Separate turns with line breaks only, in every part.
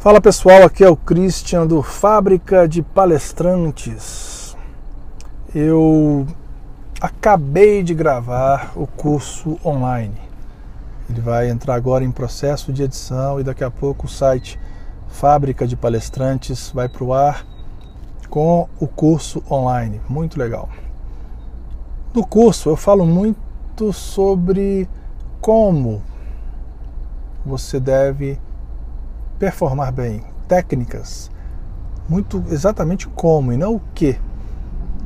Fala pessoal, aqui é o Christian do Fábrica de Palestrantes. Eu acabei de gravar o curso online. Ele vai entrar agora em processo de edição e daqui a pouco o site Fábrica de Palestrantes vai para o ar com o curso online. Muito legal. No curso eu falo muito sobre como você deve performar bem, técnicas, muito exatamente como e não o que.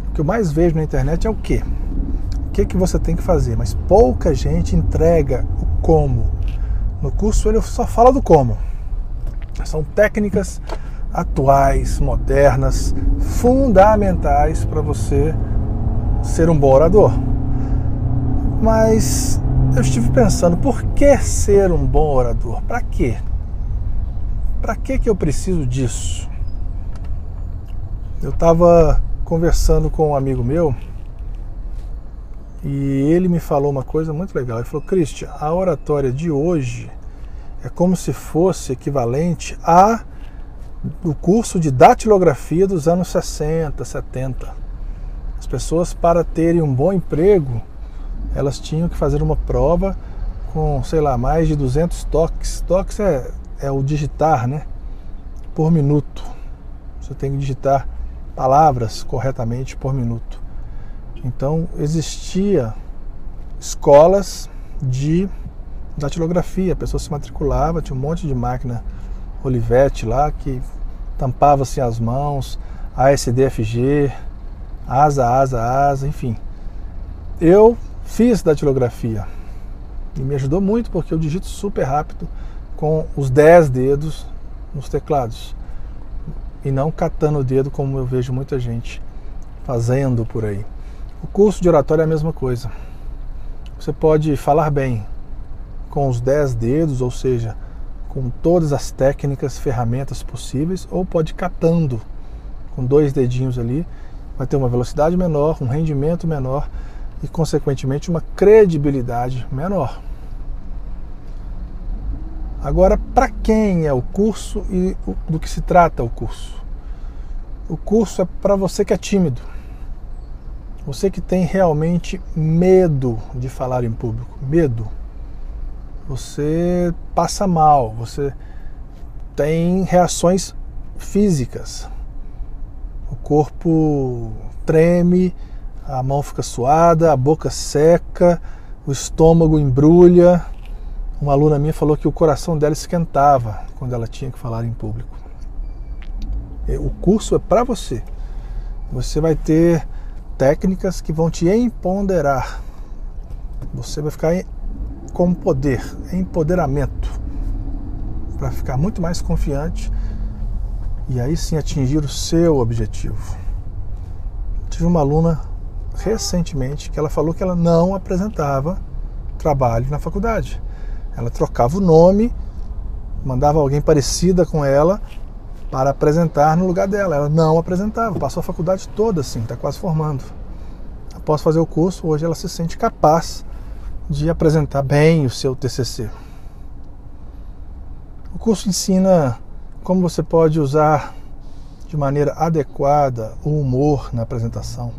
O que eu mais vejo na internet é o que. O que, que você tem que fazer, mas pouca gente entrega o como. No curso ele só fala do como. São técnicas atuais, modernas, fundamentais para você ser um bom orador. Mas eu estive pensando, por que ser um bom orador? Para quê? Para que, que eu preciso disso? Eu estava conversando com um amigo meu e ele me falou uma coisa muito legal. Ele falou: Christian, a oratória de hoje é como se fosse equivalente a o curso de datilografia dos anos 60, 70. As pessoas, para terem um bom emprego, elas tinham que fazer uma prova com, sei lá, mais de 200 toques. Toques é é o digitar, né? Por minuto. Você tem que digitar palavras corretamente por minuto. Então existia escolas de datilografia, a pessoa se matriculava, tinha um monte de máquina Olivetti lá que tampava-se as mãos, ASDFG, asa, asa, asa, enfim. Eu fiz datilografia e me ajudou muito porque eu digito super rápido com os 10 dedos nos teclados e não catando o dedo como eu vejo muita gente fazendo por aí. O curso de oratória é a mesma coisa. Você pode falar bem com os 10 dedos, ou seja, com todas as técnicas, ferramentas possíveis, ou pode catando com dois dedinhos ali, vai ter uma velocidade menor, um rendimento menor e, consequentemente, uma credibilidade menor. Agora, para quem é o curso e do que se trata o curso? O curso é para você que é tímido, você que tem realmente medo de falar em público, medo. Você passa mal, você tem reações físicas. O corpo treme, a mão fica suada, a boca seca, o estômago embrulha, uma aluna minha falou que o coração dela esquentava quando ela tinha que falar em público. O curso é para você. Você vai ter técnicas que vão te empoderar. Você vai ficar com poder, empoderamento, para ficar muito mais confiante e aí sim atingir o seu objetivo. Tive uma aluna recentemente que ela falou que ela não apresentava trabalho na faculdade. Ela trocava o nome, mandava alguém parecida com ela para apresentar no lugar dela. Ela não apresentava, passou a faculdade toda assim, está quase formando. Após fazer o curso, hoje ela se sente capaz de apresentar bem o seu TCC. O curso ensina como você pode usar de maneira adequada o humor na apresentação.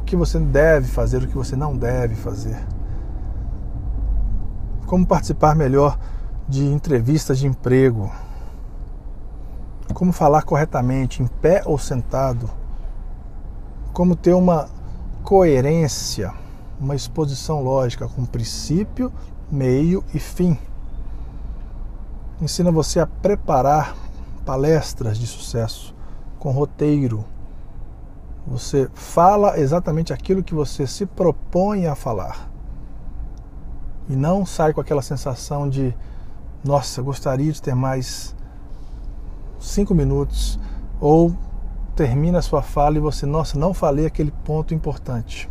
O que você deve fazer, o que você não deve fazer como participar melhor de entrevistas de emprego, como falar corretamente, em pé ou sentado, como ter uma coerência, uma exposição lógica com princípio, meio e fim. Ensina você a preparar palestras de sucesso com roteiro. Você fala exatamente aquilo que você se propõe a falar e não sai com aquela sensação de nossa, gostaria de ter mais cinco minutos ou termina a sua fala e você, nossa, não falei aquele ponto importante.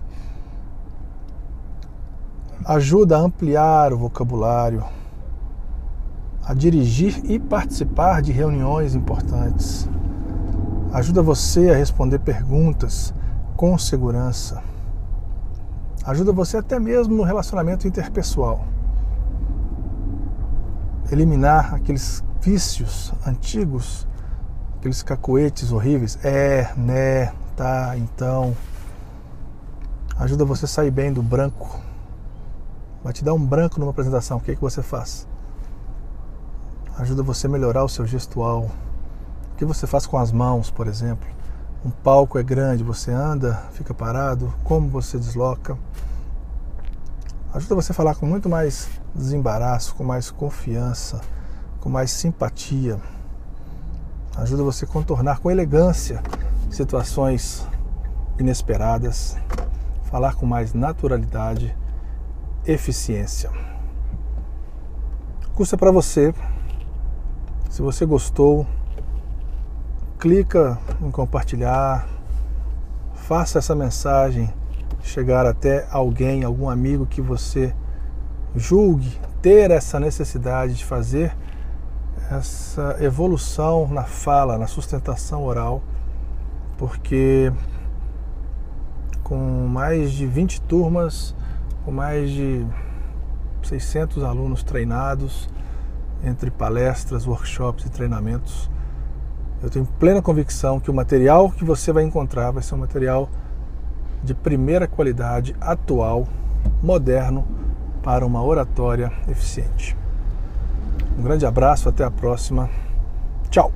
Ajuda a ampliar o vocabulário, a dirigir e participar de reuniões importantes. Ajuda você a responder perguntas com segurança Ajuda você até mesmo no relacionamento interpessoal. eliminar aqueles vícios antigos, aqueles cacoetes horríveis. É, né, tá, então. Ajuda você a sair bem do branco. Vai te dar um branco numa apresentação. O que, é que você faz? Ajuda você a melhorar o seu gestual. O que você faz com as mãos, por exemplo? Um palco é grande, você anda, fica parado, como você desloca. Ajuda você a falar com muito mais desembaraço, com mais confiança, com mais simpatia. Ajuda você a contornar com elegância situações inesperadas, falar com mais naturalidade, eficiência. É para você. Se você gostou, clica em compartilhar, faça essa mensagem chegar até alguém, algum amigo que você julgue ter essa necessidade de fazer essa evolução na fala, na sustentação oral, porque com mais de 20 turmas, com mais de 600 alunos treinados, entre palestras, workshops e treinamentos, eu tenho plena convicção que o material que você vai encontrar vai ser um material de primeira qualidade, atual, moderno, para uma oratória eficiente. Um grande abraço, até a próxima. Tchau!